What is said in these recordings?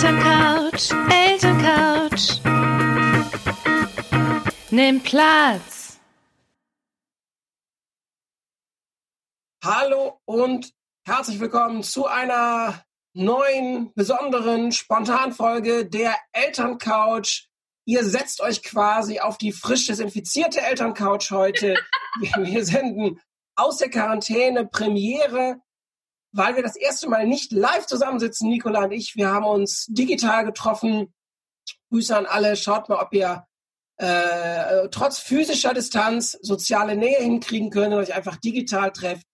Elterncouch, Elterncouch. Nimm Platz. Hallo und herzlich willkommen zu einer neuen, besonderen Spontanfolge der Elterncouch. Ihr setzt euch quasi auf die frisch desinfizierte Elterncouch heute. Wir, wir senden aus der Quarantäne Premiere, weil wir das erste Mal nicht live zusammensitzen, Nicola und ich. Wir haben uns digital getroffen. Grüße an alle. Schaut mal, ob ihr äh, trotz physischer Distanz soziale Nähe hinkriegen könnt und euch einfach digital trefft.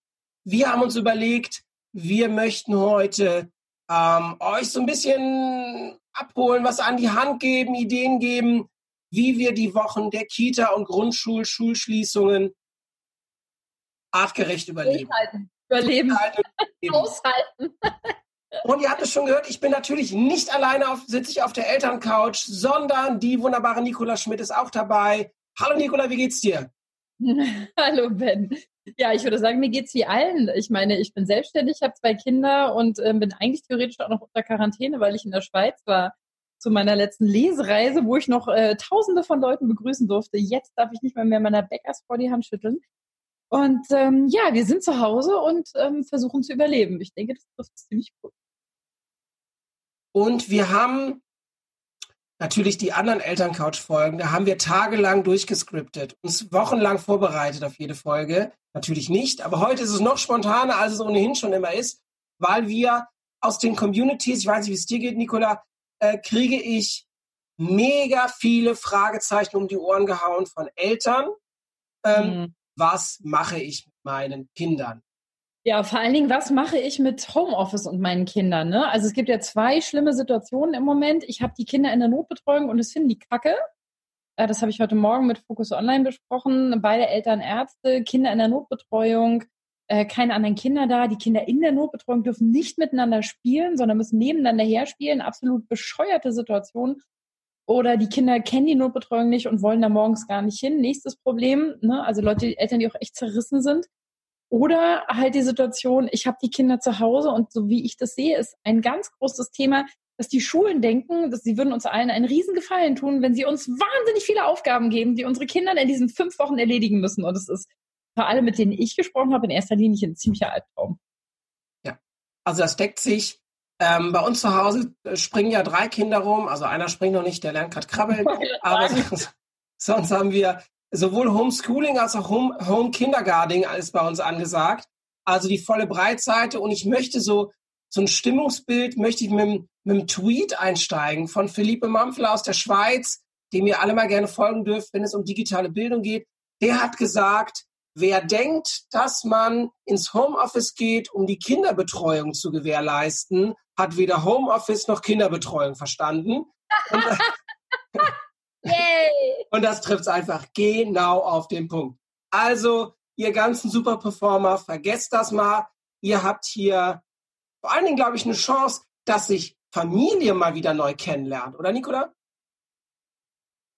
Wir haben uns überlegt, wir möchten heute ähm, euch so ein bisschen abholen, was an die Hand geben, Ideen geben, wie wir die Wochen der Kita- und Grundschul-Schulschließungen artgerecht überleben. Durchhalten. Überleben. Aushalten. Und ihr habt es schon gehört, ich bin natürlich nicht alleine auf, sitze ich auf der Elterncouch, sondern die wunderbare Nicola Schmidt ist auch dabei. Hallo Nicola, wie geht's dir? Hallo Ben. Ja, ich würde sagen, mir geht's wie allen. Ich meine, ich bin selbstständig, habe zwei Kinder und äh, bin eigentlich theoretisch auch noch unter Quarantäne, weil ich in der Schweiz war zu meiner letzten Lesereise, wo ich noch äh, Tausende von Leuten begrüßen durfte. Jetzt darf ich nicht mal mehr meiner Bäckers vor die Hand schütteln. Und ähm, ja, wir sind zu Hause und ähm, versuchen zu überleben. Ich denke, das trifft ziemlich gut. Und wir haben natürlich die anderen Elterncouch-Folgen, da haben wir tagelang durchgescriptet, uns wochenlang vorbereitet auf jede Folge. Natürlich nicht, aber heute ist es noch spontaner, als es ohnehin schon immer ist, weil wir aus den Communities, ich weiß nicht, wie es dir geht, Nicola, äh, kriege ich mega viele Fragezeichen um die Ohren gehauen von Eltern. Ähm, Mhm. Was mache ich mit meinen Kindern? Ja, vor allen Dingen, was mache ich mit Homeoffice und meinen Kindern? Ne? Also es gibt ja zwei schlimme Situationen im Moment. Ich habe die Kinder in der Notbetreuung und es finden die Kacke. Äh, Das habe ich heute Morgen mit Focus Online besprochen. Beide Eltern Ärzte, Kinder in der Notbetreuung, äh, keine anderen Kinder da. Die Kinder in der Notbetreuung dürfen nicht miteinander spielen, sondern müssen nebeneinander herspielen. Absolut bescheuerte Situation. Oder die Kinder kennen die Notbetreuung nicht und wollen da morgens gar nicht hin. Nächstes Problem, ne? also Leute, die Eltern, die auch echt zerrissen sind. Oder halt die Situation, ich habe die Kinder zu Hause und so wie ich das sehe, ist ein ganz großes Thema, dass die Schulen denken, dass sie würden uns allen einen riesen Gefallen tun, wenn sie uns wahnsinnig viele Aufgaben geben, die unsere Kinder in diesen fünf Wochen erledigen müssen. Und es ist für alle, mit denen ich gesprochen habe, in erster Linie ein ziemlicher Albtraum. Also das deckt sich. Ähm, bei uns zu Hause äh, springen ja drei Kinder rum. Also einer springt noch nicht, der lernt gerade krabbeln. Aber sonst, sonst haben wir sowohl Homeschooling als auch Home, Home Kindergarten alles bei uns angesagt. Also die volle Breitseite. Und ich möchte so, so ein Stimmungsbild möchte ich mit, mit einem Tweet einsteigen von Philippe Mampfler aus der Schweiz, dem ihr alle mal gerne folgen dürft, wenn es um digitale Bildung geht. Der hat gesagt, wer denkt, dass man ins Homeoffice geht, um die Kinderbetreuung zu gewährleisten, hat weder Homeoffice noch Kinderbetreuung verstanden. Und, und das trifft es einfach genau auf den Punkt. Also, ihr ganzen Superperformer, vergesst das mal. Ihr habt hier vor allen Dingen, glaube ich, eine Chance, dass sich Familie mal wieder neu kennenlernt, oder Nicola?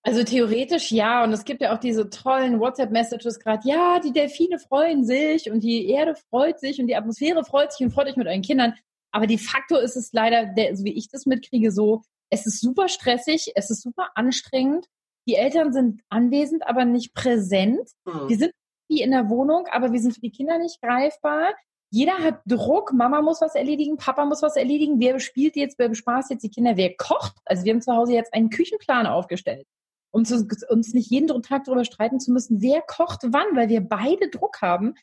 Also theoretisch ja, und es gibt ja auch diese tollen WhatsApp-Messages gerade, ja, die Delfine freuen sich und die Erde freut sich und die Atmosphäre freut sich und freut euch mit euren Kindern. Aber de facto ist es leider, der, so wie ich das mitkriege, so, es ist super stressig, es ist super anstrengend. Die Eltern sind anwesend, aber nicht präsent. Hm. Wir sind wie in der Wohnung, aber wir sind für die Kinder nicht greifbar. Jeder hat Druck, Mama muss was erledigen, Papa muss was erledigen. Wer spielt jetzt, wer bespaßt jetzt die Kinder, wer kocht? Also wir haben zu Hause jetzt einen Küchenplan aufgestellt um zu, uns nicht jeden Tag darüber streiten zu müssen, wer kocht wann, weil wir beide Druck haben.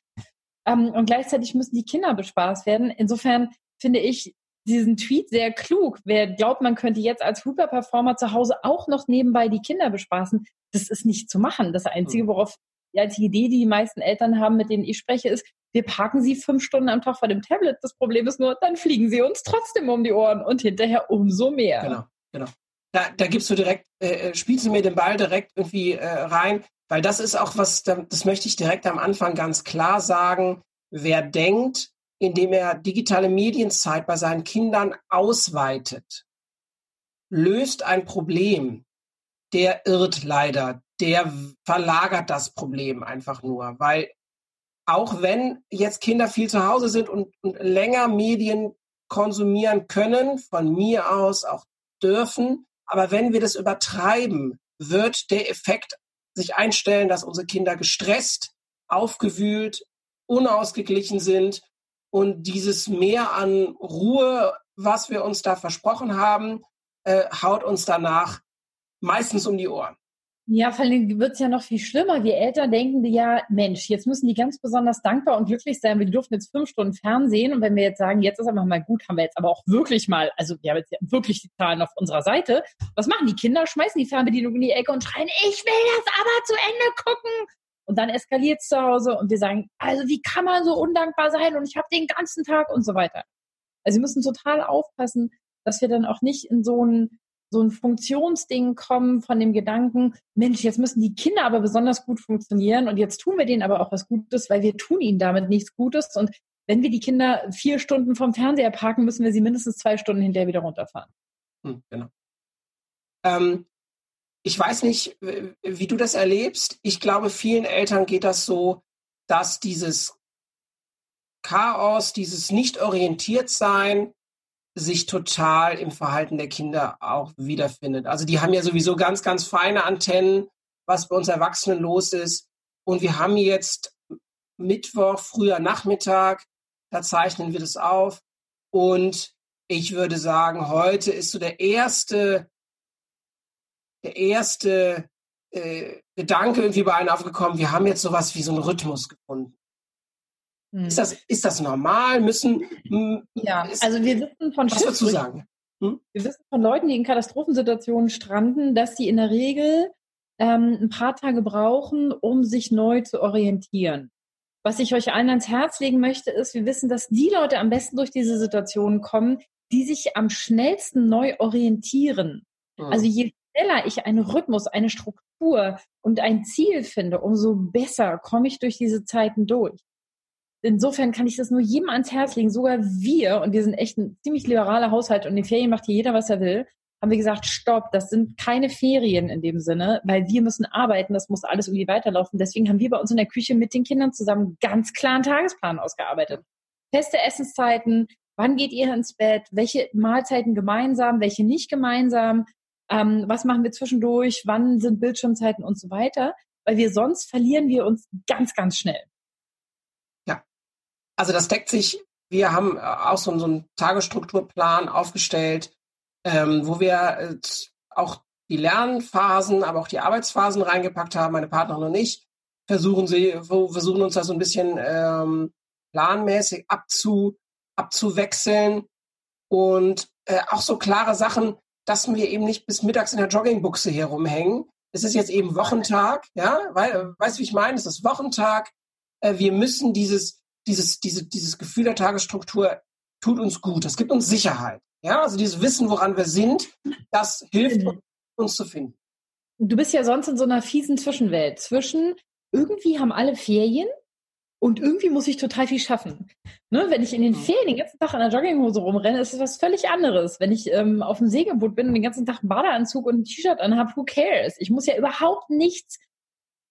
Ähm, und gleichzeitig müssen die Kinder bespaßt werden. Insofern finde ich diesen Tweet sehr klug. Wer glaubt, man könnte jetzt als Hyperperformer zu Hause auch noch nebenbei die Kinder bespaßen, das ist nicht zu machen. Das Einzige, worauf die einzige Idee, die die meisten Eltern haben, mit denen ich spreche, ist, wir parken sie fünf Stunden am Tag vor dem Tablet. Das Problem ist nur, dann fliegen sie uns trotzdem um die Ohren und hinterher umso mehr. Genau, genau. Da, da gibst du direkt, äh, äh, spielst du mir den Ball direkt irgendwie äh, rein, weil das ist auch was, da- das möchte ich direkt am Anfang ganz klar sagen. Wer denkt, indem er digitale Medienzeit bei seinen Kindern ausweitet, löst ein Problem, der irrt leider, der verlagert das Problem einfach nur, weil auch wenn jetzt Kinder viel zu Hause sind und, und länger Medien konsumieren können, von mir aus auch dürfen. Aber wenn wir das übertreiben, wird der Effekt sich einstellen, dass unsere Kinder gestresst, aufgewühlt, unausgeglichen sind und dieses Mehr an Ruhe, was wir uns da versprochen haben, äh, haut uns danach meistens um die Ohren. Ja, vor allem wird es ja noch viel schlimmer. Wir Eltern denken ja, Mensch, jetzt müssen die ganz besonders dankbar und glücklich sein, weil die durften jetzt fünf Stunden Fernsehen. Und wenn wir jetzt sagen, jetzt ist einfach mal gut, haben wir jetzt aber auch wirklich mal, also wir haben jetzt wirklich die Zahlen auf unserer Seite. Was machen die Kinder? Schmeißen die Fernbedienung in die Ecke und schreien, ich will das aber zu Ende gucken. Und dann eskaliert es zu Hause und wir sagen, also wie kann man so undankbar sein und ich habe den ganzen Tag und so weiter. Also wir müssen total aufpassen, dass wir dann auch nicht in so ein so ein Funktionsding kommen von dem Gedanken, Mensch, jetzt müssen die Kinder aber besonders gut funktionieren und jetzt tun wir denen aber auch was Gutes, weil wir tun ihnen damit nichts Gutes und wenn wir die Kinder vier Stunden vom Fernseher parken, müssen wir sie mindestens zwei Stunden hinterher wieder runterfahren. Hm, genau. Ähm, ich weiß nicht, wie du das erlebst. Ich glaube, vielen Eltern geht das so, dass dieses Chaos, dieses nicht orientiert sein, sich total im Verhalten der Kinder auch wiederfindet. Also die haben ja sowieso ganz, ganz feine Antennen, was bei uns Erwachsenen los ist. Und wir haben jetzt Mittwoch, früher Nachmittag, da zeichnen wir das auf. Und ich würde sagen, heute ist so der erste, der erste äh, Gedanke irgendwie bei einem aufgekommen, wir haben jetzt sowas wie so einen Rhythmus gefunden. Hm. Ist, das, ist das normal? Müssen. Ja, ist, also wir wissen von Was würdest du sagen? Hm? Wir wissen von Leuten, die in Katastrophensituationen stranden, dass sie in der Regel ähm, ein paar Tage brauchen, um sich neu zu orientieren. Was ich euch allen ans Herz legen möchte, ist, wir wissen, dass die Leute am besten durch diese Situation kommen, die sich am schnellsten neu orientieren. Mhm. Also je schneller ich einen Rhythmus, eine Struktur und ein Ziel finde, umso besser komme ich durch diese Zeiten durch insofern kann ich das nur jedem ans Herz legen, sogar wir, und wir sind echt ein ziemlich liberaler Haushalt und in den Ferien macht hier jeder, was er will, haben wir gesagt, stopp, das sind keine Ferien in dem Sinne, weil wir müssen arbeiten, das muss alles irgendwie weiterlaufen. Deswegen haben wir bei uns in der Küche mit den Kindern zusammen ganz klaren Tagesplan ausgearbeitet. Feste Essenszeiten, wann geht ihr ins Bett, welche Mahlzeiten gemeinsam, welche nicht gemeinsam, ähm, was machen wir zwischendurch, wann sind Bildschirmzeiten und so weiter, weil wir sonst verlieren wir uns ganz, ganz schnell. Also das deckt sich, wir haben äh, auch so, so einen Tagesstrukturplan aufgestellt, ähm, wo wir äh, auch die Lernphasen, aber auch die Arbeitsphasen reingepackt haben, meine Partnerin und ich, versuchen sie, versuchen uns da so ein bisschen ähm, planmäßig abzu, abzuwechseln und äh, auch so klare Sachen, dass wir eben nicht bis mittags in der Joggingbuchse hier rumhängen. Es ist jetzt eben Wochentag, ja, weil, weißt du, wie ich meine? Es ist Wochentag. Äh, wir müssen dieses, dieses, diese, dieses Gefühl der Tagesstruktur tut uns gut. Das gibt uns Sicherheit. Ja, also dieses Wissen, woran wir sind, das hilft uns, uns zu finden. Du bist ja sonst in so einer fiesen Zwischenwelt. Zwischen irgendwie haben alle Ferien und irgendwie muss ich total viel schaffen. Ne, wenn ich in den mhm. Ferien den ganzen Tag in der Jogginghose rumrenne, ist es was völlig anderes. Wenn ich ähm, auf dem Segelboot bin und den ganzen Tag einen Badeanzug und ein T-Shirt anhabe, who cares? Ich muss ja überhaupt nichts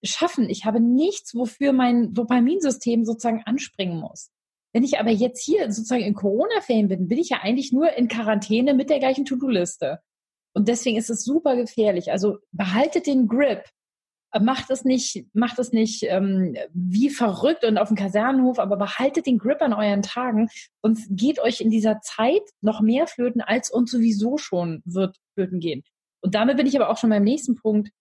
schaffen. Ich habe nichts, wofür mein Dopaminsystem sozusagen anspringen muss. Wenn ich aber jetzt hier sozusagen in Corona-Ferien bin, bin ich ja eigentlich nur in Quarantäne mit der gleichen To-Do-Liste. Und deswegen ist es super gefährlich. Also behaltet den Grip. Macht es nicht, macht es nicht ähm, wie verrückt und auf dem Kasernenhof, aber behaltet den Grip an euren Tagen und geht euch in dieser Zeit noch mehr flöten, als uns sowieso schon wird flöten gehen. Und damit bin ich aber auch schon beim nächsten Punkt.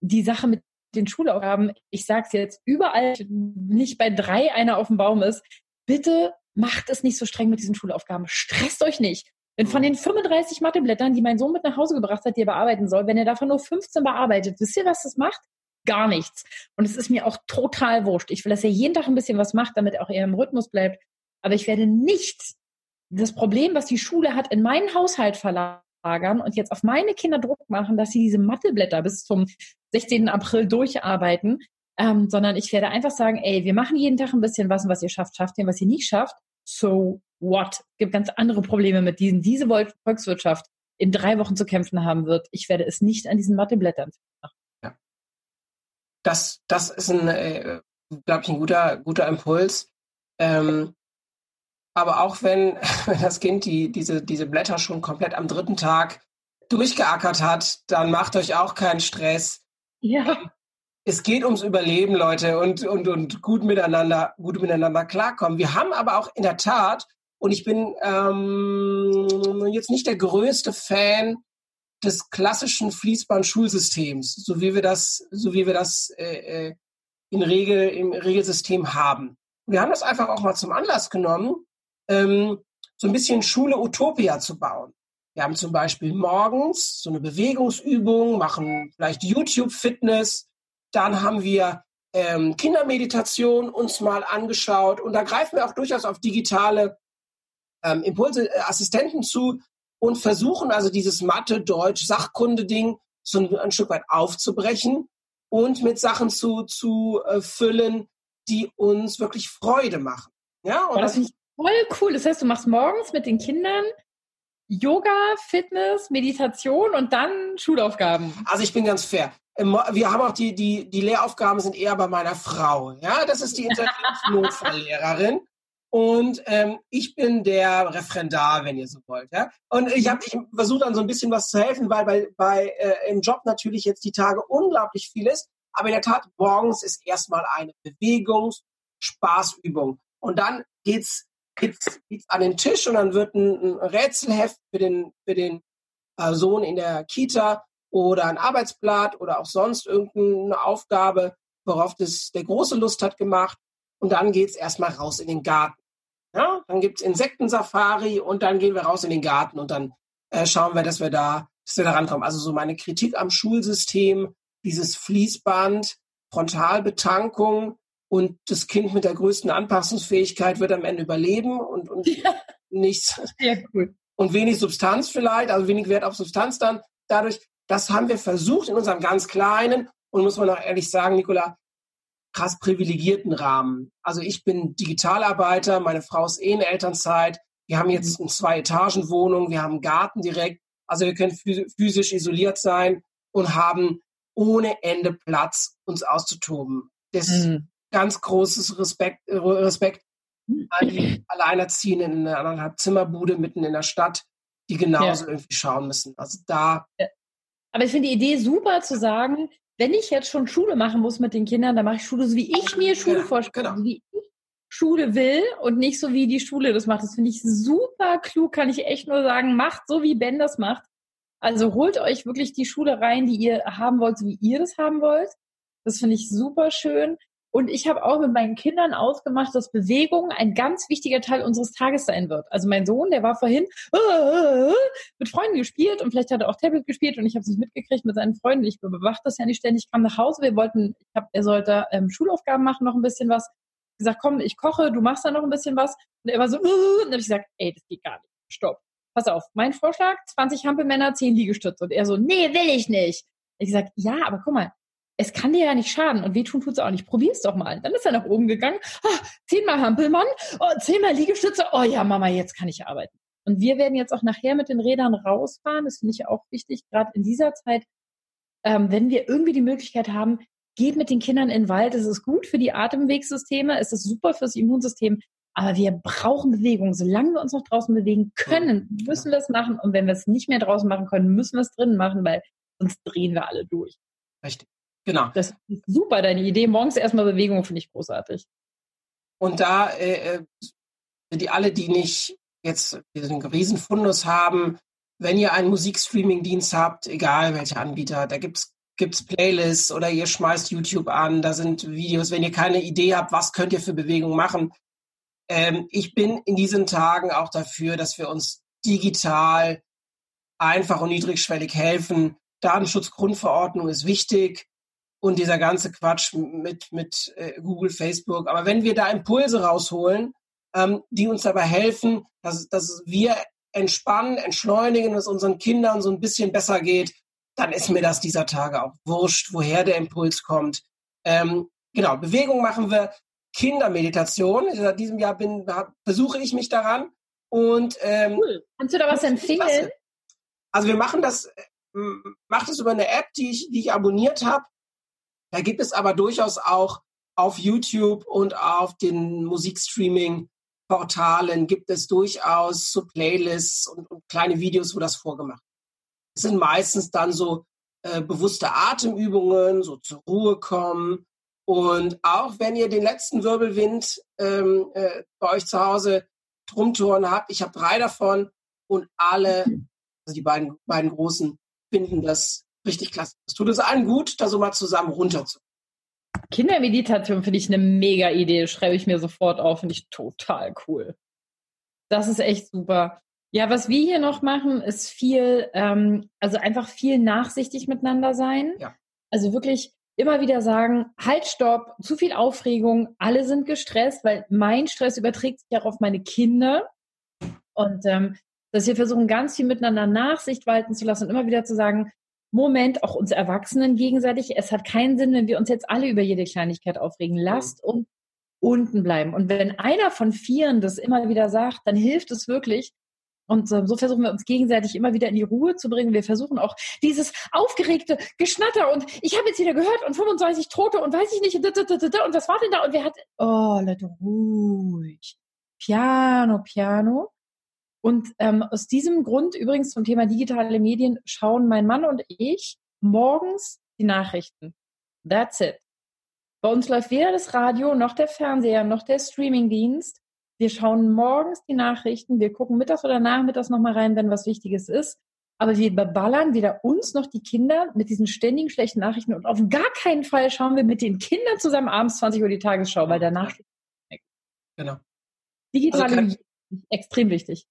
Die Sache mit den Schulaufgaben, ich sage es jetzt, überall nicht bei drei einer auf dem Baum ist, bitte macht es nicht so streng mit diesen Schulaufgaben. Stresst euch nicht. Wenn von den 35 Matheblättern, die mein Sohn mit nach Hause gebracht hat, die er bearbeiten soll, wenn er davon nur 15 bearbeitet, wisst ihr, was das macht? Gar nichts. Und es ist mir auch total wurscht. Ich will, dass er jeden Tag ein bisschen was macht, damit auch er im Rhythmus bleibt. Aber ich werde nicht das Problem, was die Schule hat, in meinen Haushalt verlagern auslagern und jetzt auf meine Kinder Druck machen, dass sie diese Matheblätter bis zum 16. April durcharbeiten, ähm, sondern ich werde einfach sagen, ey, wir machen jeden Tag ein bisschen was und was ihr schafft, schafft ihr, was ihr nicht schafft. So what? Es gibt ganz andere Probleme mit diesen. Diese Volkswirtschaft in drei Wochen zu kämpfen haben wird. Ich werde es nicht an diesen Matheblättern machen. Ja. Das, das ist ein, äh, glaube ich, ein guter, guter Impuls. Ähm, aber auch wenn, wenn das Kind die, diese, diese Blätter schon komplett am dritten Tag durchgeackert hat, dann macht euch auch keinen Stress. Ja. Es geht ums Überleben, Leute, und, und, und gut miteinander, gut miteinander klarkommen. Wir haben aber auch in der Tat, und ich bin ähm, jetzt nicht der größte Fan des klassischen Fließband-Schulsystems, so wie wir das, so wie wir das äh, äh in Regel, im Regelsystem haben. Wir haben das einfach auch mal zum Anlass genommen, ähm, so ein bisschen Schule Utopia zu bauen. Wir haben zum Beispiel morgens so eine Bewegungsübung, machen vielleicht YouTube-Fitness. Dann haben wir ähm, Kindermeditation uns mal angeschaut und da greifen wir auch durchaus auf digitale ähm, Impulse, äh, Assistenten zu und versuchen also dieses Mathe, Deutsch, Sachkunde-Ding so ein, ein, Stück weit aufzubrechen und mit Sachen zu, zu äh, füllen, die uns wirklich Freude machen. Ja, und das finde ich voll cool. Das heißt, du machst morgens mit den Kindern Yoga, Fitness, Meditation und dann Schulaufgaben. Also ich bin ganz fair. Wir haben auch die, die, die Lehraufgaben sind eher bei meiner Frau. Ja, das ist die Intelligenznotfalllehrerin. Und ähm, ich bin der Referendar, wenn ihr so wollt. Ja? Und ich habe ich versuche dann so ein bisschen was zu helfen, weil bei, bei äh, im Job natürlich jetzt die Tage unglaublich viel ist. Aber in der Tat, morgens ist erstmal eine Bewegungs-, Spaßübung. Und dann geht's geht's, geht's an den Tisch und dann wird ein, Rätselheft für den, für den äh, Sohn in der Kita oder ein Arbeitsblatt oder auch sonst irgendeine Aufgabe, worauf das der große Lust hat gemacht. Und dann geht's erstmal raus in den Garten. Ja, dann gibt's Insektensafari und dann gehen wir raus in den Garten und dann äh, schauen wir, dass wir da, dass wir da rankommen. Also so meine Kritik am Schulsystem, dieses Fließband, Frontalbetankung, und das Kind mit der größten Anpassungsfähigkeit wird am Ende überleben und, und ja. nichts. Sehr cool. Und wenig Substanz vielleicht, also wenig Wert auf Substanz dann. Dadurch, das haben wir versucht in unserem ganz kleinen und muss man auch ehrlich sagen, Nicola, krass privilegierten Rahmen. Also ich bin Digitalarbeiter, meine Frau ist eh in Elternzeit. Wir haben jetzt eine Zwei-Etagen-Wohnung, wir haben einen Garten direkt. Also wir können physisch isoliert sein und haben ohne Ende Platz, uns auszutoben. Das mhm ganz großes Respekt, Respekt an die Alleinerziehenden in einer anderthalb Zimmerbude mitten in der Stadt, die genauso ja. irgendwie schauen müssen. Also da. Ja. Aber ich finde die Idee super zu sagen, wenn ich jetzt schon Schule machen muss mit den Kindern, dann mache ich Schule so, wie ich mir Schule ja, vorstelle, genau. wie ich Schule will und nicht so, wie die Schule das macht. Das finde ich super klug, kann ich echt nur sagen. Macht so, wie Ben das macht. Also holt euch wirklich die Schule rein, die ihr haben wollt, so wie ihr das haben wollt. Das finde ich super schön. Und ich habe auch mit meinen Kindern ausgemacht, dass Bewegung ein ganz wichtiger Teil unseres Tages sein wird. Also mein Sohn, der war vorhin äh, mit Freunden gespielt und vielleicht hat er auch Tablet gespielt und ich habe es nicht mitgekriegt mit seinen Freunden. Ich bewache das ja nicht ständig. Ich kam nach Hause, wir wollten, ich hab, er sollte ähm, Schulaufgaben machen, noch ein bisschen was. Ich gesagt, komm, ich koche, du machst da noch ein bisschen was. Und er war so, äh, und dann habe ich gesagt, ey, das geht gar nicht. Stopp. Pass auf, mein Vorschlag, 20 Hampelmänner, 10 Liegestütze. Und er so, nee, will ich nicht. Ich gesagt, ja, aber guck mal, es kann dir ja nicht schaden und wehtun tut es auch nicht. Probier's doch mal. Dann ist er nach oben gegangen. Ah, zehnmal Hampelmann, oh, zehnmal Liegestütze. Oh ja, Mama, jetzt kann ich arbeiten. Und wir werden jetzt auch nachher mit den Rädern rausfahren. Das finde ich auch wichtig, gerade in dieser Zeit. Ähm, wenn wir irgendwie die Möglichkeit haben, geht mit den Kindern in den Wald. Es ist gut für die Atemwegssysteme. Es ist super fürs Immunsystem. Aber wir brauchen Bewegung. Solange wir uns noch draußen bewegen können, müssen wir es machen. Und wenn wir es nicht mehr draußen machen können, müssen wir es drinnen machen, weil sonst drehen wir alle durch. Richtig. Genau. Das ist super, deine Idee. Morgens erstmal Bewegung finde ich großartig. Und da äh, äh die alle, die nicht jetzt diesen Riesenfundus haben, wenn ihr einen Musikstreaming-Dienst habt, egal welcher Anbieter, da gibt's gibt's Playlists oder ihr schmeißt YouTube an, da sind Videos. Wenn ihr keine Idee habt, was könnt ihr für Bewegungen machen? Ähm, ich bin in diesen Tagen auch dafür, dass wir uns digital einfach und niedrigschwellig helfen. Datenschutzgrundverordnung ist wichtig und dieser ganze Quatsch mit, mit äh, Google, Facebook. Aber wenn wir da Impulse rausholen, ähm, die uns dabei helfen, dass, dass wir entspannen, entschleunigen, dass unseren Kindern so ein bisschen besser geht, dann ist mir das dieser Tage auch wurscht, woher der Impuls kommt. Ähm, genau, Bewegung machen wir, Kindermeditation. Seit diesem Jahr bin, versuche ich mich daran. Und ähm, cool. Kannst du da was empfehlen? Also wir machen das, äh, macht es über eine App, die ich, die ich abonniert habe. Da gibt es aber durchaus auch auf YouTube und auf den Musikstreaming-Portalen gibt es durchaus so Playlists und, und, kleine Videos, wo das vorgemacht Es sind meistens dann so äh, bewusste Atemübungen, so zur Ruhe kommen. Und auch wenn ihr den letzten Wirbelwind ähm, äh, bei euch zu Hause Drumtouren habt, ich habe drei davon und alle, also die beiden, beiden Großen, finden das richtig klasse. Es tut uns allen gut, da so mal zusammen runterzukommen. Kindermeditation finde ich eine mega Idee. Schreibe ich mir sofort auf. Finde ich total cool. Das ist echt super. Ja, was wir hier noch machen, ist viel, ähm, also einfach viel nachsichtig miteinander sein. Ja. Also wirklich immer wieder sagen, halt, stopp, zu viel Aufregung, alle sind gestresst, weil mein Stress überträgt sich auch auf meine Kinder. Und ähm, dass wir versuchen, ganz viel miteinander Nachsicht walten zu lassen und immer wieder zu sagen, Moment, auch uns Erwachsenen gegenseitig, es hat keinen Sinn, wenn wir uns jetzt alle über jede Kleinigkeit aufregen. Lasst uns unten bleiben. Und wenn einer von vieren das immer wieder sagt, dann hilft es wirklich. Und so versuchen wir uns gegenseitig immer wieder in die Ruhe zu bringen. Wir versuchen auch dieses aufgeregte Geschnatter und ich habe jetzt wieder gehört und 25 Tote und weiß ich nicht und was war denn da? Und wer hat, oh, Leute, ruhig. Piano, Piano. Und ähm, aus diesem Grund, übrigens zum Thema digitale Medien, schauen mein Mann und ich morgens die Nachrichten. That's it. Bei uns läuft weder das Radio, noch der Fernseher, noch der Streamingdienst. Wir schauen morgens die Nachrichten. Wir gucken mittags oder nachmittags nochmal rein, wenn was Wichtiges ist. Aber wir beballern weder uns noch die Kinder mit diesen ständigen schlechten Nachrichten. Und auf gar keinen Fall schauen wir mit den Kindern zusammen abends 20 Uhr die Tagesschau, weil danach. Genau. Digitale also extrem wichtig.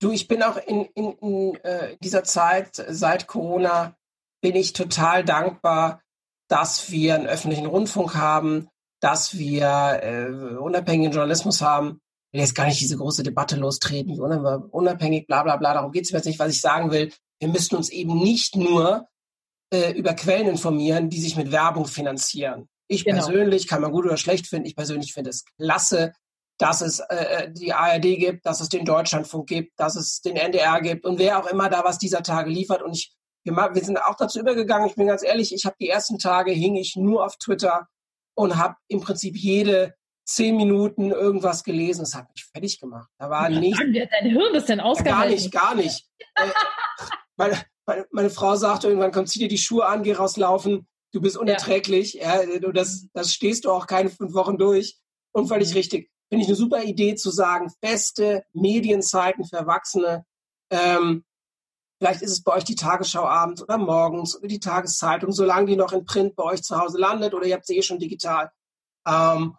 Du, ich bin auch in, in, in äh, dieser Zeit seit Corona bin ich total dankbar, dass wir einen öffentlichen Rundfunk haben, dass wir äh, unabhängigen Journalismus haben. Ich will jetzt gar nicht diese große Debatte lostreten, wie unabhängig, bla bla bla, darum geht es mir jetzt nicht. Was ich sagen will, wir müssten uns eben nicht nur äh, über Quellen informieren, die sich mit Werbung finanzieren. Ich genau. persönlich, kann man gut oder schlecht finden, ich persönlich finde es klasse, dass es äh, äh die ARD gibt, dass es den Deutschlandfunk gibt, dass es den NDR gibt und wer auch immer da was dieser Tage liefert. Und ich, wir, wir sind auch dazu übergegangen, ich bin ganz ehrlich, ich habe die ersten Tage hing ich nur auf Twitter und habe im Prinzip jede zehn Minuten irgendwas gelesen. Das hat mich fertig gemacht. Da war nicht. Dein Hirn ist denn ausgehalten? Gar nicht, gar nicht. Äh, meine, meine, meine, Frau sagte irgendwann, komm, zieh dir die Schuhe an, geh rauslaufen. Du bist unerträglich. Ja. ja du, das, das stehst du auch keine fünf Wochen durch. Und völlig mhm. richtig finde ich eine super Idee zu sagen, feste Medienzeiten für Erwachsene. Ähm, vielleicht ist es bei euch die Tagesschau abends oder morgens oder die Tageszeitung, solange die noch in Print bei euch zu Hause landet oder ihr habt sie eh schon digital. Ähm,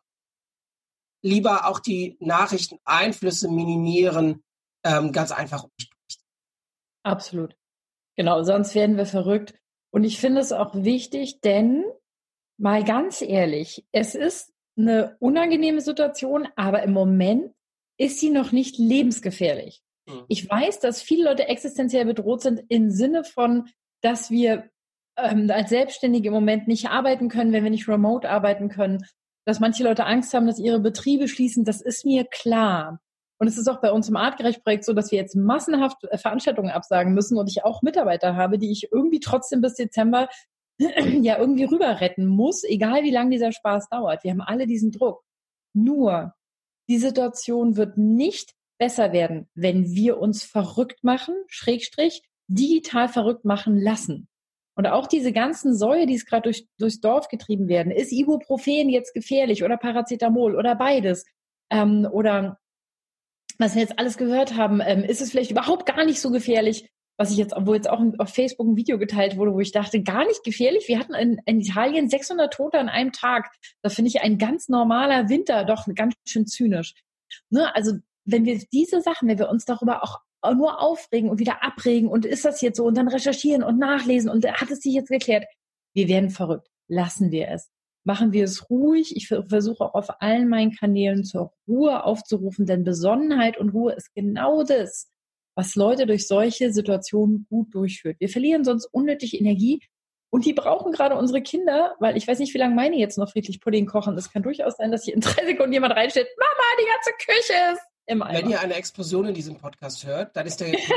lieber auch die Nachrichteneinflüsse minimieren, ähm, ganz einfach. Absolut. Genau, sonst werden wir verrückt. Und ich finde es auch wichtig, denn mal ganz ehrlich, es ist eine unangenehme Situation, aber im Moment ist sie noch nicht lebensgefährlich. Mhm. Ich weiß, dass viele Leute existenziell bedroht sind im Sinne von, dass wir ähm, als Selbstständige im Moment nicht arbeiten können, wenn wir nicht remote arbeiten können, dass manche Leute Angst haben, dass ihre Betriebe schließen, das ist mir klar. Und es ist auch bei uns im Artgerecht-Projekt so, dass wir jetzt massenhaft äh, Veranstaltungen absagen müssen und ich auch Mitarbeiter habe, die ich irgendwie trotzdem bis Dezember ja irgendwie rüber retten muss, egal wie lange dieser Spaß dauert. Wir haben alle diesen Druck. Nur, die Situation wird nicht besser werden, wenn wir uns verrückt machen, Schrägstrich, digital verrückt machen lassen. Und auch diese ganzen Säue, die es gerade durch, durchs Dorf getrieben werden, ist Ibuprofen jetzt gefährlich oder Paracetamol oder beides? Ähm, oder was wir jetzt alles gehört haben, ähm, ist es vielleicht überhaupt gar nicht so gefährlich? Was ich jetzt, wo jetzt auch auf Facebook ein Video geteilt wurde, wo ich dachte, gar nicht gefährlich. Wir hatten in, in Italien 600 Tote an einem Tag. Da finde ich ein ganz normaler Winter doch ganz schön zynisch. Ne? Also wenn wir diese Sachen, wenn wir uns darüber auch nur aufregen und wieder abregen und ist das jetzt so und dann recherchieren und nachlesen und hat es sich jetzt geklärt, wir werden verrückt. Lassen wir es. Machen wir es ruhig. Ich versuche auch auf allen meinen Kanälen zur Ruhe aufzurufen, denn Besonnenheit und Ruhe ist genau das, was Leute durch solche Situationen gut durchführt. Wir verlieren sonst unnötig Energie und die brauchen gerade unsere Kinder, weil ich weiß nicht, wie lange meine jetzt noch friedlich Pudding kochen. Es kann durchaus sein, dass hier in drei Sekunden jemand reinsteht, Mama, die ganze Küche ist im Eimer. Wenn ihr eine Explosion in diesem Podcast hört, dann ist der jetzt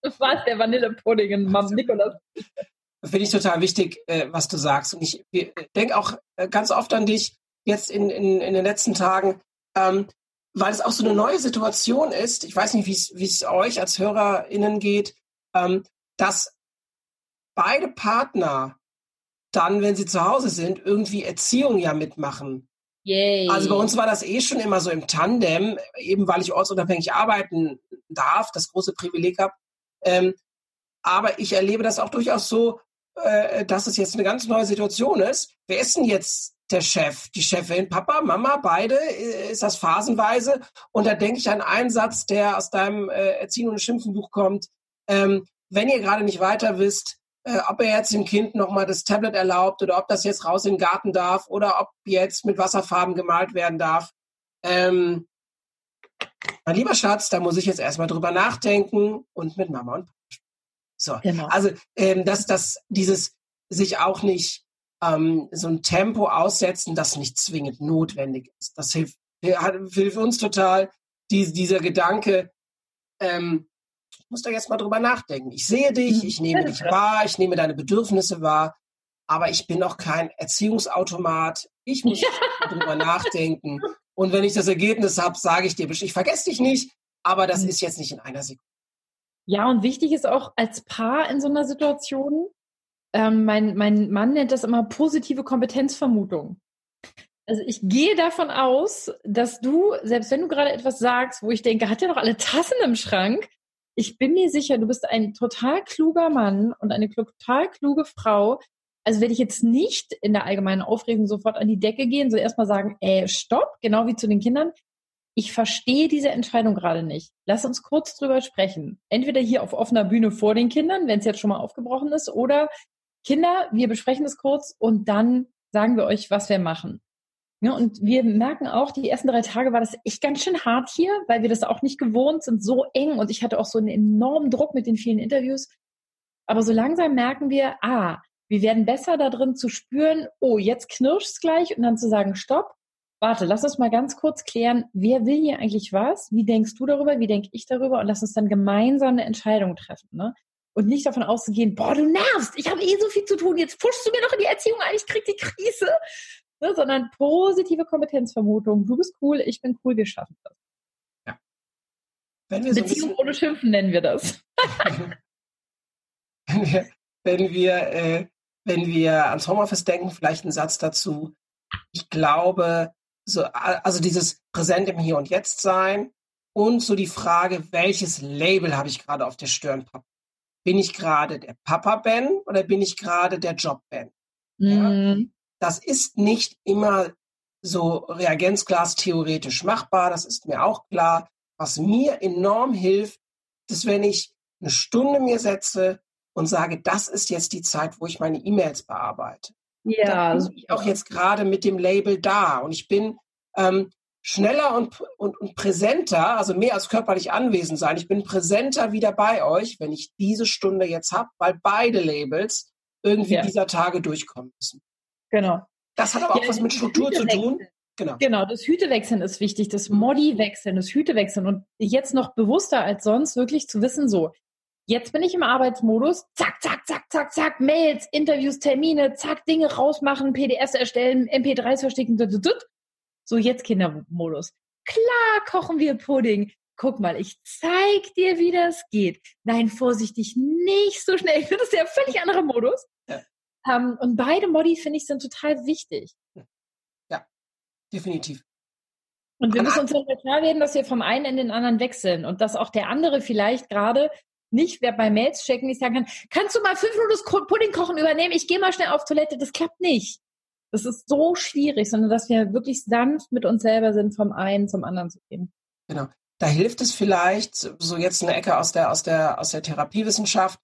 Das war der Vanillepudding in Mam Nikolas. Finde ich total wichtig, äh, was du sagst. Und ich denke auch äh, ganz oft an dich jetzt in, in, in den letzten Tagen. Ähm, weil es auch so eine neue Situation ist. Ich weiß nicht, wie es euch als HörerInnen geht, ähm, dass beide Partner dann, wenn sie zu Hause sind, irgendwie Erziehung ja mitmachen. Yay. Also bei uns war das eh schon immer so im Tandem, eben weil ich ortsunabhängig arbeiten darf, das große Privileg habe. Ähm, aber ich erlebe das auch durchaus so, äh, dass es jetzt eine ganz neue Situation ist. Wer ist denn jetzt der Chef, die Chefin, Papa, Mama, beide? Äh, ist das phasenweise? Und da denke ich an einen Satz, der aus deinem äh, Erziehen und Schimpfenbuch kommt. Ähm, wenn ihr gerade nicht weiter wisst, äh, ob er jetzt dem Kind nochmal das Tablet erlaubt oder ob das jetzt raus in den Garten darf oder ob jetzt mit Wasserfarben gemalt werden darf. Ähm, mein lieber Schatz, da muss ich jetzt erstmal drüber nachdenken und mit Mama und Papa. So, genau. also ähm, dass das dieses sich auch nicht ähm, so ein Tempo aussetzen, das nicht zwingend notwendig ist. Das hilft, hilft uns total. Die, dieser Gedanke, ähm, muss da jetzt mal drüber nachdenken. Ich sehe dich, mhm. ich nehme dich wahr, ich nehme deine Bedürfnisse wahr, aber ich bin noch kein Erziehungsautomat. Ich muss drüber nachdenken. Und wenn ich das Ergebnis habe, sage ich dir, ich vergesse dich nicht, aber das mhm. ist jetzt nicht in einer Sekunde. Ja, und wichtig ist auch als Paar in so einer Situation, ähm, mein, mein Mann nennt das immer positive Kompetenzvermutung. Also ich gehe davon aus, dass du, selbst wenn du gerade etwas sagst, wo ich denke, hat er noch alle Tassen im Schrank, ich bin mir sicher, du bist ein total kluger Mann und eine total kluge Frau. Also werde ich jetzt nicht in der allgemeinen Aufregung sofort an die Decke gehen, so erstmal sagen, ey, stopp, genau wie zu den Kindern. Ich verstehe diese Entscheidung gerade nicht. Lass uns kurz drüber sprechen. Entweder hier auf offener Bühne vor den Kindern, wenn es jetzt schon mal aufgebrochen ist, oder Kinder, wir besprechen das kurz und dann sagen wir euch, was wir machen. Ja, und wir merken auch, die ersten drei Tage war das echt ganz schön hart hier, weil wir das auch nicht gewohnt sind, so eng. Und ich hatte auch so einen enormen Druck mit den vielen Interviews. Aber so langsam merken wir, ah, wir werden besser da drin zu spüren, oh, jetzt knirscht's gleich und dann zu sagen, stopp, warte, lass uns mal ganz kurz klären, wer will hier eigentlich was? Wie denkst du darüber? Wie denke ich darüber? Und lass uns dann gemeinsam eine Entscheidung treffen. Ne? Und nicht davon auszugehen, boah, du nervst, ich habe eh so viel zu tun, jetzt pushst du mir noch in die Erziehung ein, ich krieg die Krise ne, sondern positive Kompetenzvermutung. Du bist cool, ich bin cool, wir schaffen das. Ja. Wenn wir Beziehung so ohne Schimpfen nennen wir das. wenn wir, wenn wir, äh, wenn wir ans Homeoffice denken, vielleicht ein Satz dazu. Ich glaube, so, also dieses Präsent im Hier und Jetzt sein und so die Frage, welches Label habe ich gerade auf der Stirn? Bin ich gerade der Papa Ben oder bin ich gerade der Job Ben? Ja? Mhm. Das ist nicht immer so Reagenzglas theoretisch machbar, das ist mir auch klar. Was mir enorm hilft, ist, wenn ich eine Stunde mir setze und sage, das ist jetzt die Zeit, wo ich meine E-Mails bearbeite. Ja. Da bin ich auch jetzt gerade mit dem Label da und ich bin ähm, schneller und, und, und präsenter, also mehr als körperlich anwesend sein. Ich bin präsenter wieder bei euch, wenn ich diese Stunde jetzt habe, weil beide Labels irgendwie ja. dieser Tage durchkommen müssen. Genau. Das hat aber auch ja, was mit Struktur zu tun. Genau. genau, das Hütewechseln ist wichtig, das Modi-Wechseln, das Hütewechseln und jetzt noch bewusster als sonst wirklich zu wissen, so, jetzt bin ich im Arbeitsmodus, zack, zack, zack, zack, zack, Mails, Interviews, Termine, zack, Dinge rausmachen, PDFs erstellen, MP3s verstecken, so jetzt Kindermodus. Klar kochen wir Pudding. Guck mal, ich zeig dir, wie das geht. Nein, vorsichtig, nicht so schnell. Das ist ja ein völlig anderer Modus. Ähm, und beide Modi, finde ich, sind total wichtig. Ja, definitiv. Und wir müssen uns ja klar reden, dass wir vom einen in den anderen wechseln und dass auch der andere vielleicht gerade nicht, wer bei Mails checken, nicht sagen kann, kannst du mal fünf Minuten Pudding kochen übernehmen, ich gehe mal schnell auf Toilette, das klappt nicht. Das ist so schwierig, sondern dass wir wirklich sanft mit uns selber sind, vom einen zum anderen zu gehen. Genau. Da hilft es vielleicht, so jetzt eine Ecke aus der, aus der, aus der Therapiewissenschaft,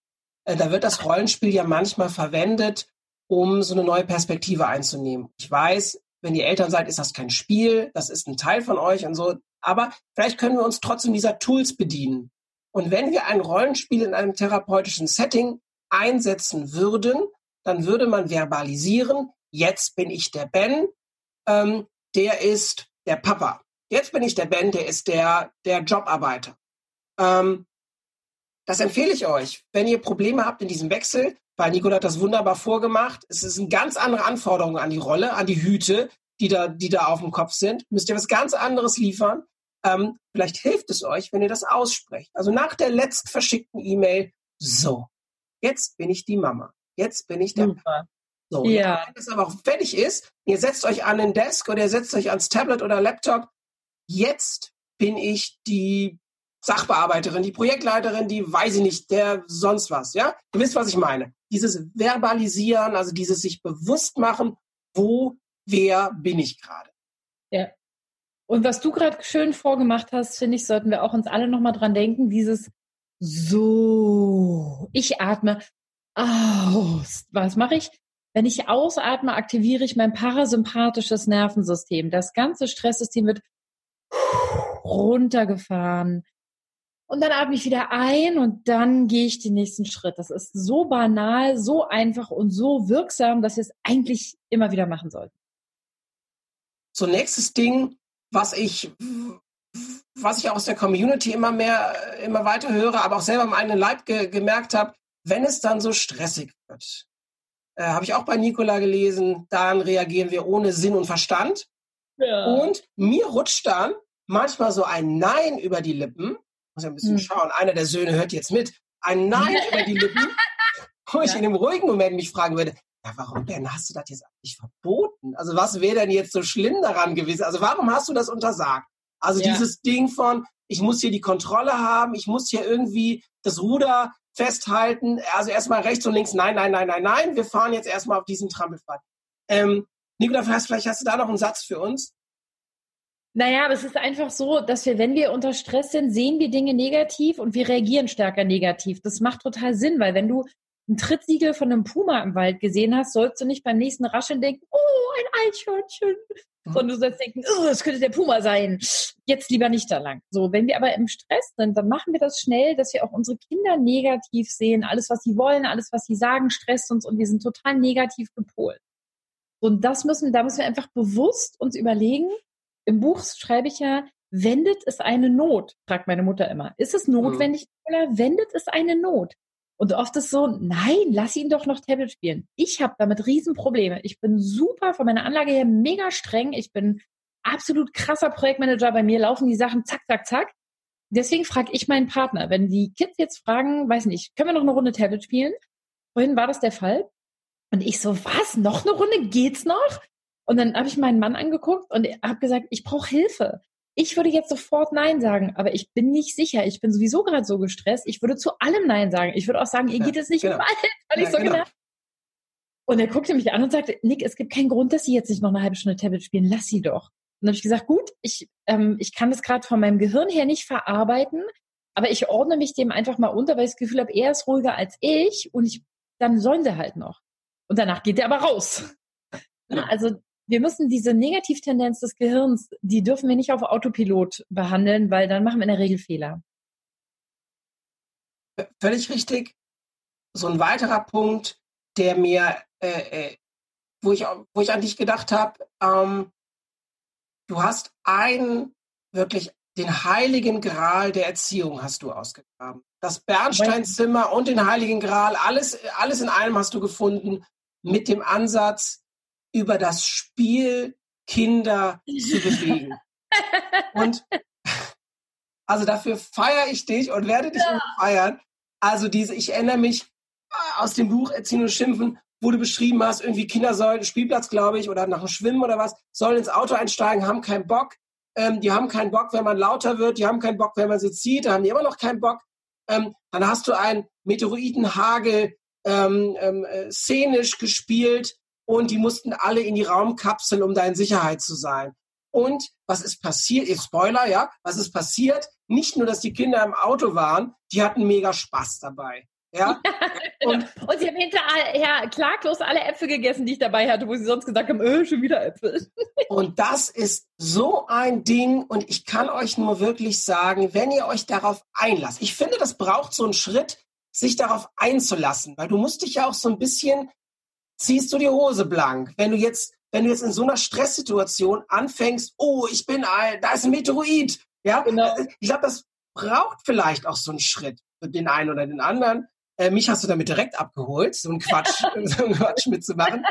äh, da wird das Rollenspiel ja manchmal verwendet, um so eine neue Perspektive einzunehmen. Ich weiß, wenn ihr Eltern seid, ist das kein Spiel, das ist ein Teil von euch und so. Aber vielleicht können wir uns trotzdem dieser Tools bedienen. Und wenn wir ein Rollenspiel in einem therapeutischen Setting einsetzen würden, dann würde man verbalisieren, jetzt bin ich der Ben, ähm, der ist der Papa. Jetzt bin ich der Ben, der ist der, der Jobarbeiter. Ähm, das empfehle ich euch. Wenn ihr Probleme habt in diesem Wechsel, weil Nicole hat das wunderbar vorgemacht, es ist eine ganz andere Anforderung an die Rolle, an die Hüte, die da, die da auf dem Kopf sind. Müsst ihr was ganz anderes liefern. Ähm, vielleicht hilft es euch, wenn ihr das aussprecht. Also nach der letzt verschickten E-Mail, so, jetzt bin ich die Mama. Jetzt bin ich der Super. So, Ja. wenn das aber auch fertig ist, ihr setzt euch an den Desk oder ihr setzt euch ans Tablet oder Laptop. Jetzt bin ich die Sachbearbeiterin, die Projektleiterin, die weiß ich nicht, der sonst was, ja? Ihr wisst, was ich meine. Dieses Verbalisieren, also dieses sich bewusst machen, wo, wer bin ich gerade. Und was du gerade schön vorgemacht hast, finde ich, sollten wir auch uns alle nochmal dran denken, dieses so. Ich atme aus. Was mache ich? Wenn ich ausatme, aktiviere ich mein parasympathisches Nervensystem. Das ganze Stresssystem wird runtergefahren. Und dann atme ich wieder ein und dann gehe ich den nächsten Schritt. Das ist so banal, so einfach und so wirksam, dass wir es eigentlich immer wieder machen sollten. So nächstes Ding, was ich, was ich aus der Community immer mehr, immer weiter höre, aber auch selber im eigenen Leib ge gemerkt habe, wenn es dann so stressig wird, äh, habe ich auch bei Nicola gelesen, dann reagieren wir ohne Sinn und Verstand. Ja. Und mir rutscht dann manchmal so ein Nein über die Lippen. Muss ja ein bisschen Hm. schauen. Einer der Söhne hört jetzt mit. Ein Nein über die Lippen, wo ich Ja. in einem ruhigen Moment mich fragen würde, ja, warum denn hast du das jetzt eigentlich verboten? Also was wäre denn jetzt so schlimm daran gewesen? Also warum hast du das untersagt? Also Ja. dieses Ding von, ich muss hier die Kontrolle haben, ich muss hier irgendwie das Ruder festhalten. Also erstmal rechts und links, nein, nein, nein, nein, nein. Wir fahren jetzt erstmal auf diesen Trampelpfad. Ähm, Nicola, vielleicht, hast du da noch einen Satz für uns. Naja, aber es ist einfach so, dass wir, wenn wir unter Stress sind, sehen wir Dinge negativ und wir reagieren stärker negativ. Das macht total Sinn, weil wenn du ein Trittsiegel von einem Puma im Wald gesehen hast, sollst du nicht beim nächsten Rascheln denken, oh, ein Eichhörnchen, Mhm. sondern du sollst denken, oh, das könnte der Puma sein. Jetzt lieber nicht da lang. So, wenn wir aber im Stress sind, dann machen wir das schnell, dass wir auch unsere Kinder negativ sehen. Alles, was sie wollen, alles, was sie sagen, stresst uns und wir sind total negativ gepolt. Und das müssen, da müssen wir einfach bewusst uns überlegen, im Buch schreibe ich ja, wendet es eine Not, fragt meine Mutter immer. Ist es notwendig, oder wendet es eine Not? Und oft ist so, nein, lass ihn doch noch Tablet spielen. Ich habe damit Riesenprobleme. Ich bin super von meiner Anlage her mega streng. Ich bin absolut krasser Projektmanager. Bei mir laufen die Sachen zack, zack, zack. Deswegen frage ich meinen Partner, wenn die Kids jetzt fragen, weiß nicht, können wir noch eine Runde Tablet spielen? Vorhin war das der Fall. Und ich so, was? Noch eine Runde? Geht's noch? Und dann habe ich meinen Mann angeguckt und habe gesagt, ich brauche Hilfe. Ich würde jetzt sofort Nein sagen, aber ich bin nicht sicher. Ich bin sowieso gerade so gestresst. Ich würde zu allem Nein sagen. Ich würde auch sagen, ihr Ja, geht es nicht genau. im Wald, weil Ja, ich so genau. genervt Und er guckte mich an und sagte, Nick, es gibt keinen Grund, dass Sie jetzt nicht noch eine halbe Stunde Tablet spielen. Lass sie doch. Und dann habe ich gesagt, gut, ich, ähm, ich kann das gerade von meinem Gehirn her nicht verarbeiten, aber ich ordne mich dem einfach mal unter, weil ich das Gefühl habe, er ist ruhiger als ich und ich, dann sollen sie halt noch. Und danach geht er aber raus. Ja. Also wir müssen diese Negativtendenz des Gehirns, die dürfen wir nicht auf Autopilot behandeln, weil dann machen wir in der Regel Fehler. Völlig richtig. So ein weiterer Punkt, der mir, äh, äh, wo, ich, wo ich an dich gedacht habe, ähm, du hast einen wirklich den heiligen Gral der Erziehung hast du ausgegraben. Das Bernsteinzimmer und den heiligen Gral, alles, alles in einem hast du gefunden mit dem Ansatz, über das Spiel Kinder zu bewegen. Und also dafür feiere ich dich und werde dich immer feiern. Also diese, ich erinnere mich äh, aus dem Buch Erziehen und Schimpfen, wo du beschrieben hast, irgendwie Kinder sollen, Spielplatz, glaube ich, oder nach dem Schwimmen oder was, sollen ins Auto einsteigen, haben keinen Bock. Ähm, die haben keinen Bock, wenn man lauter wird, die haben keinen Bock, wenn man sie zieht, da haben die immer noch keinen Bock. Ähm, dann hast du einen Meteoritenhagel ähm, ähm, äh, szenisch gespielt und die mussten alle in die Raumkapsel, um da in Sicherheit zu sein. Und was ist passiert? Ihr Spoiler, ja? Was ist passiert? Nicht nur, dass die Kinder im Auto waren, die hatten mega Spaß dabei. Ja? Und Und sie haben hinterher klaglos alle Äpfel gegessen, die ich dabei hatte, wo sie sonst gesagt haben, öh, schon wieder Äpfel. Und das ist so ein Ding und ich kann euch nur wirklich sagen, wenn ihr euch darauf einlasst, ich finde, das braucht so einen Schritt, sich darauf einzulassen, weil du musst dich ja auch so ein bisschen, ziehst du die Hose blank. Wenn du jetzt, wenn du jetzt in so einer Stresssituation anfängst, oh, ich bin ein, da ist ein Meteorit, ja, Genau. ich glaube, das braucht vielleicht auch so einen Schritt für den einen oder den anderen. Äh, mich hast du damit direkt abgeholt, so einen Quatsch, so einen Quatsch mitzumachen.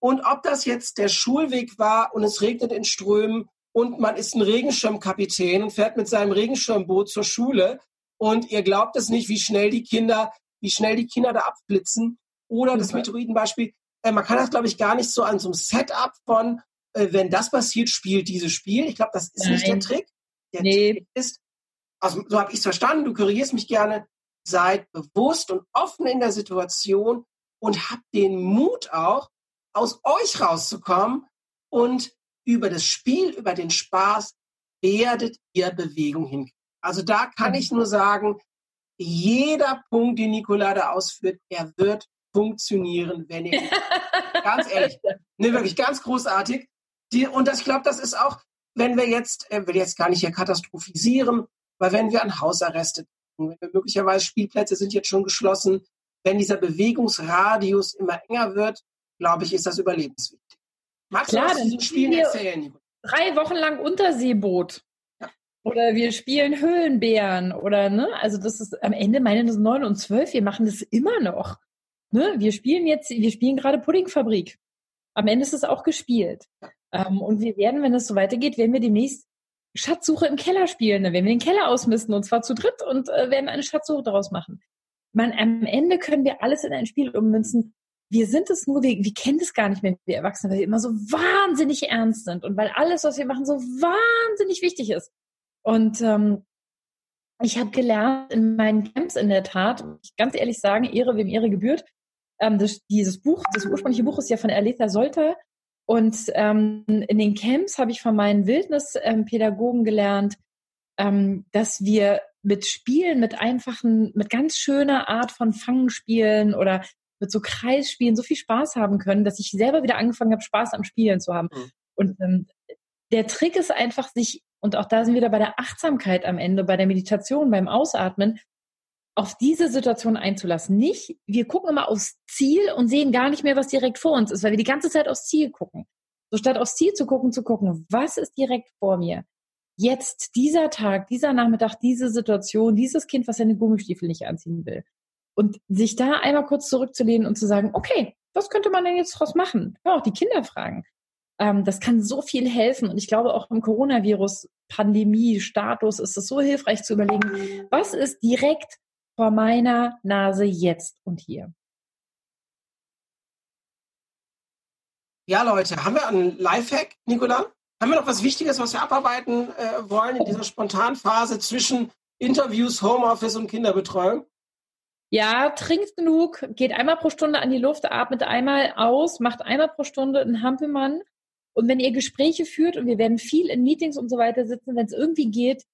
Und ob das jetzt der Schulweg war und es regnet in Strömen und man ist ein Regenschirmkapitän und fährt mit seinem Regenschirmboot zur Schule und ihr glaubt es nicht, wie schnell die Kinder wie schnell die Kinder da abblitzen. Oder das. Meteoritenbeispiel, äh, man kann das, glaube ich, gar nicht so an so einem Setup von, äh, wenn das passiert, spielt dieses Spiel. Ich glaube, das ist nicht der Nein. Trick. Der Nee. Trick ist, also so habe ich es verstanden, du korrigierst mich gerne, seid bewusst und offen in der Situation und habt den Mut auch, aus euch rauszukommen und über das Spiel, über den Spaß werdet ihr Bewegung hinkriegen. Also da kann ich nur sagen, jeder Punkt, den Nicola da ausführt, er wird funktionieren, wenn ihr ganz ehrlich, ne, wirklich ganz großartig. Die, und das, ich glaube, das ist auch, wenn wir jetzt, äh, will jetzt gar nicht hier katastrophisieren, weil wenn wir an Hausarreste denken, wenn wir möglicherweise Spielplätze sind jetzt schon geschlossen, wenn dieser Bewegungsradius immer enger wird, glaube ich, ist das überlebenswichtig. Magst Klar, du dann diesen Spielen erzählen? Drei Wochen lang Unterseeboot. Ja. Oder wir spielen Höhlenbären oder ne, also das ist am Ende meine das neun und zwölf, wir machen das immer noch. Ne? Wir spielen jetzt, wir spielen gerade Puddingfabrik. Am Ende ist es auch gespielt. Ähm, und wir werden, wenn es so weitergeht, werden wir demnächst Schatzsuche im Keller spielen. Dann werden wir den Keller ausmisten und zwar zu dritt und äh, werden eine Schatzsuche daraus machen. Man, am Ende können wir alles in ein Spiel ummünzen. Wir sind es nur, wir, wir kennen das gar nicht mehr, wir Erwachsene, weil wir immer so wahnsinnig ernst sind und weil alles, was wir machen, so wahnsinnig wichtig ist. Und ähm, ich habe gelernt in meinen Camps in der Tat, ganz ehrlich sagen, Ehre wem Ehre gebührt. Ähm, das, dieses Buch, das ursprüngliche Buch ist ja von Aletha Solter. Und ähm, in den Camps habe ich von meinen Wildnispädagogen gelernt, ähm, dass wir mit Spielen, mit einfachen, mit ganz schöner Art von Fangenspielen oder mit so Kreisspielen so viel Spaß haben können, dass ich selber wieder angefangen habe, Spaß am Spielen zu haben. Mhm. Und ähm, der Trick ist einfach, sich, und auch da sind wir wieder bei der Achtsamkeit am Ende, bei der Meditation, beim Ausatmen, auf diese Situation einzulassen. Nicht, wir gucken immer aufs Ziel und sehen gar nicht mehr, was direkt vor uns ist, weil wir die ganze Zeit aufs Ziel gucken. So statt aufs Ziel zu gucken, zu gucken, was ist direkt vor mir? Jetzt, dieser Tag, dieser Nachmittag, diese Situation, dieses Kind, was seine Gummistiefel nicht anziehen will. Und sich da einmal kurz zurückzulehnen und zu sagen, okay, was könnte man denn jetzt draus machen? Ja, auch die Kinder fragen. Ähm, das kann so viel helfen. Und ich glaube, auch im Coronavirus-Pandemie-Status ist es so hilfreich zu überlegen, was ist direkt vor meiner Nase jetzt und hier. Ja, Leute, haben wir einen Lifehack, Nicola? Haben wir noch was Wichtiges, was wir abarbeiten äh, wollen in dieser Spontanphase zwischen Interviews, Homeoffice und Kinderbetreuung? Ja, trinkt genug, geht einmal pro Stunde an die Luft, atmet einmal aus, macht einmal pro Stunde einen Hampelmann. Und wenn ihr Gespräche führt, und wir werden viel in Meetings und so weiter sitzen, wenn es irgendwie geht,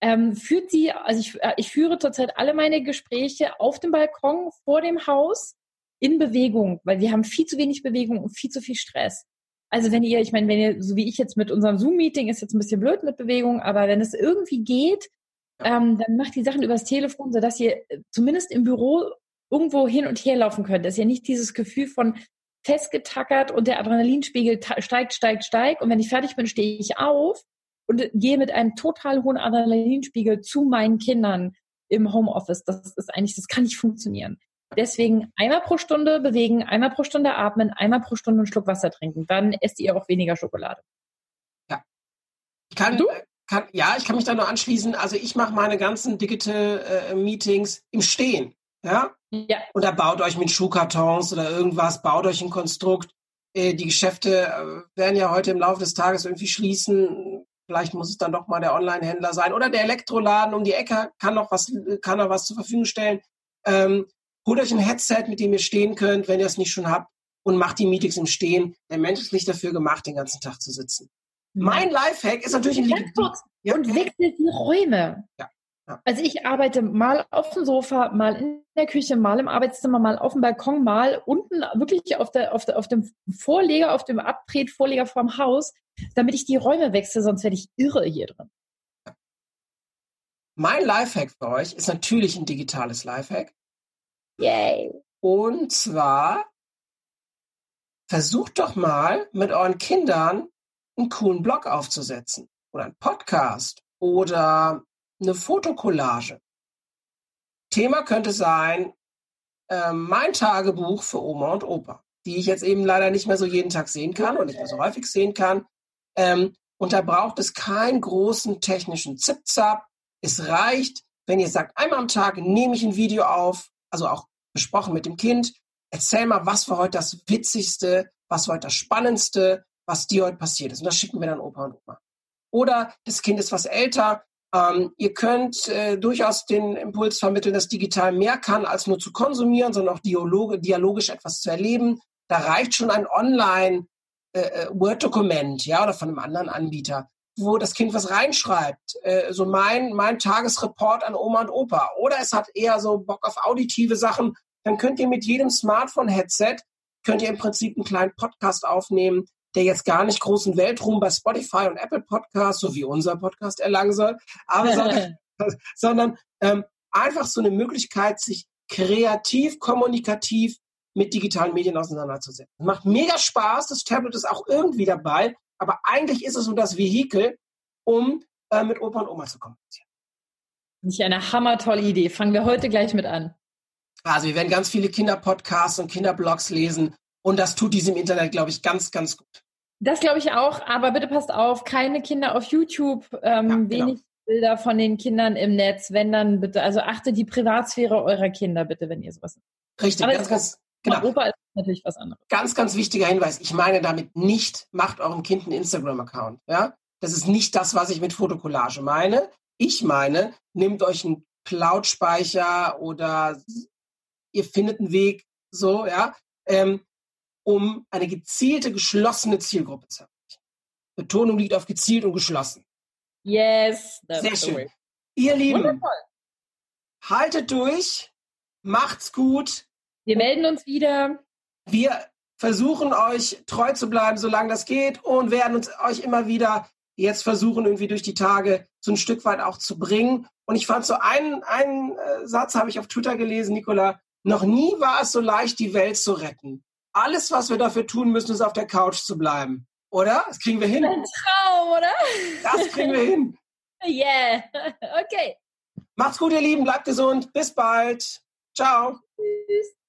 ähm, führt sie, also ich, äh, ich führe zurzeit alle meine Gespräche auf dem Balkon vor dem Haus in Bewegung, weil wir haben viel zu wenig Bewegung und viel zu viel Stress. Also wenn ihr, ich meine, wenn ihr, so wie ich jetzt mit unserem Zoom-Meeting, ist jetzt ein bisschen blöd mit Bewegung, aber wenn es irgendwie geht, ähm, dann macht die Sachen übers Telefon, sodass ihr äh, zumindest im Büro irgendwo hin und her laufen könnt, dass ihr nicht dieses Gefühl von festgetackert und der Adrenalinspiegel steigt, steigt, steigt und wenn ich fertig bin, stehe ich auf und gehe mit einem total hohen Adrenalinspiegel zu meinen Kindern im Homeoffice. Das ist eigentlich, das kann nicht funktionieren. Deswegen einmal pro Stunde bewegen, einmal pro Stunde atmen, einmal pro Stunde einen Schluck Wasser trinken. Dann esst ihr auch weniger Schokolade. Ich kann, Du? kann, ja, ich kann mich da nur anschließen. Also ich mache meine ganzen Digital äh, Meetings im Stehen. Ja? Ja, Oder baut euch mit Schuhkartons oder irgendwas, baut euch ein Konstrukt. Äh, die Geschäfte äh, werden ja heute im Laufe des Tages irgendwie schließen. Vielleicht muss es dann doch mal der Online-Händler sein. Oder der Elektroladen um die Ecke kann noch was, kann noch was zur Verfügung stellen. Ähm, holt euch ein Headset, mit dem ihr stehen könnt, wenn ihr es nicht schon habt, und macht die Meetings im Stehen. Der Mensch ist nicht dafür gemacht, den ganzen Tag zu sitzen. Mein Lifehack ist natürlich ein Lied. kurz. Ja, und wechselt die Räume. Ja. Also ich arbeite mal auf dem Sofa, mal in der Küche, mal im Arbeitszimmer, mal auf dem Balkon, mal unten wirklich auf, der, auf, der, auf dem Vorleger, auf dem Abtretvorleger vorm Haus, damit ich die Räume wechsle, sonst werde ich irre hier drin. Mein Lifehack für euch ist natürlich ein digitales Lifehack. Yay. Und zwar versucht doch mal mit euren Kindern einen coolen Blog aufzusetzen oder einen Podcast oder eine Fotokollage. Thema könnte sein äh, mein Tagebuch für Oma und Opa, die ich jetzt eben leider nicht mehr so jeden Tag sehen kann und nicht mehr so häufig sehen kann. Ähm, und da braucht es keinen großen technischen Zipzap. Es reicht, wenn ihr sagt, einmal am Tag nehme ich ein Video auf, also auch besprochen mit dem Kind. Erzähl mal, was war heute das Witzigste, was war heute das Spannendste, was dir heute passiert ist. Und das schicken wir dann Opa und Oma. Oder das Kind ist was älter. Ähm, ihr könnt äh, durchaus den Impuls vermitteln, dass digital mehr kann, als nur zu konsumieren, sondern auch dialoge, dialogisch etwas zu erleben. Da reicht schon ein Online- äh, äh, ja, oder von einem anderen Anbieter, wo das Kind was reinschreibt. Äh, so mein, mein Tagesreport an Oma und Opa. Oder es hat eher so Bock auf auditive Sachen. Dann könnt ihr mit jedem Smartphone-Headset, könnt ihr im Prinzip einen kleinen Podcast aufnehmen, der jetzt gar nicht großen Weltruhm bei Spotify und Apple Podcasts, so wie unser Podcast erlangen soll, aber sondern, sondern ähm, einfach so eine Möglichkeit, sich kreativ, kommunikativ mit digitalen Medien auseinanderzusetzen. Macht mega Spaß, das Tablet ist auch irgendwie dabei, aber eigentlich ist es so das Vehikel, um äh, mit Opa und Oma zu kommunizieren. Nicht eine hammertolle Idee. Fangen wir heute gleich mit an. Also wir werden ganz viele Kinderpodcasts und Kinderblogs lesen und das tut diesem Internet, glaube ich, ganz, ganz gut. Das glaube ich auch, aber bitte passt auf, keine Kinder auf YouTube, ähm, ja, genau. wenig Bilder von den Kindern im Netz, wenn dann bitte, also achte die Privatsphäre eurer Kinder bitte, wenn ihr sowas. Richtig, aber ganz, ganz, Genau. Europa ist natürlich was anderes. Ganz, ganz wichtiger Hinweis. Ich meine damit nicht, macht eurem Kind einen Instagram-Account. Ja? Das ist nicht das, was ich mit Fotokollage meine. Ich meine, nehmt euch einen Cloud-Speicher oder ihr findet einen Weg, so, ja, ähm, um eine gezielte, geschlossene Zielgruppe zu erreichen. Betonung liegt auf gezielt und geschlossen. Yes. Sehr schön. Ihr Lieben, Wundervoll. haltet durch, macht's gut, wir melden uns wieder. Wir versuchen euch treu zu bleiben, solange das geht und werden uns euch immer wieder jetzt versuchen, irgendwie durch die Tage so ein Stück weit auch zu bringen. Und ich fand so einen, einen äh, Satz, habe ich auf Twitter gelesen, Nicola, noch nie war es so leicht, die Welt zu retten. Alles, was wir dafür tun müssen, ist auf der Couch zu bleiben. Oder? Das kriegen wir hin. Ein Traum, oder? Das kriegen wir hin. Yeah. Okay. Macht's gut, ihr Lieben. Bleibt gesund. Bis bald. Ciao. Tschüss.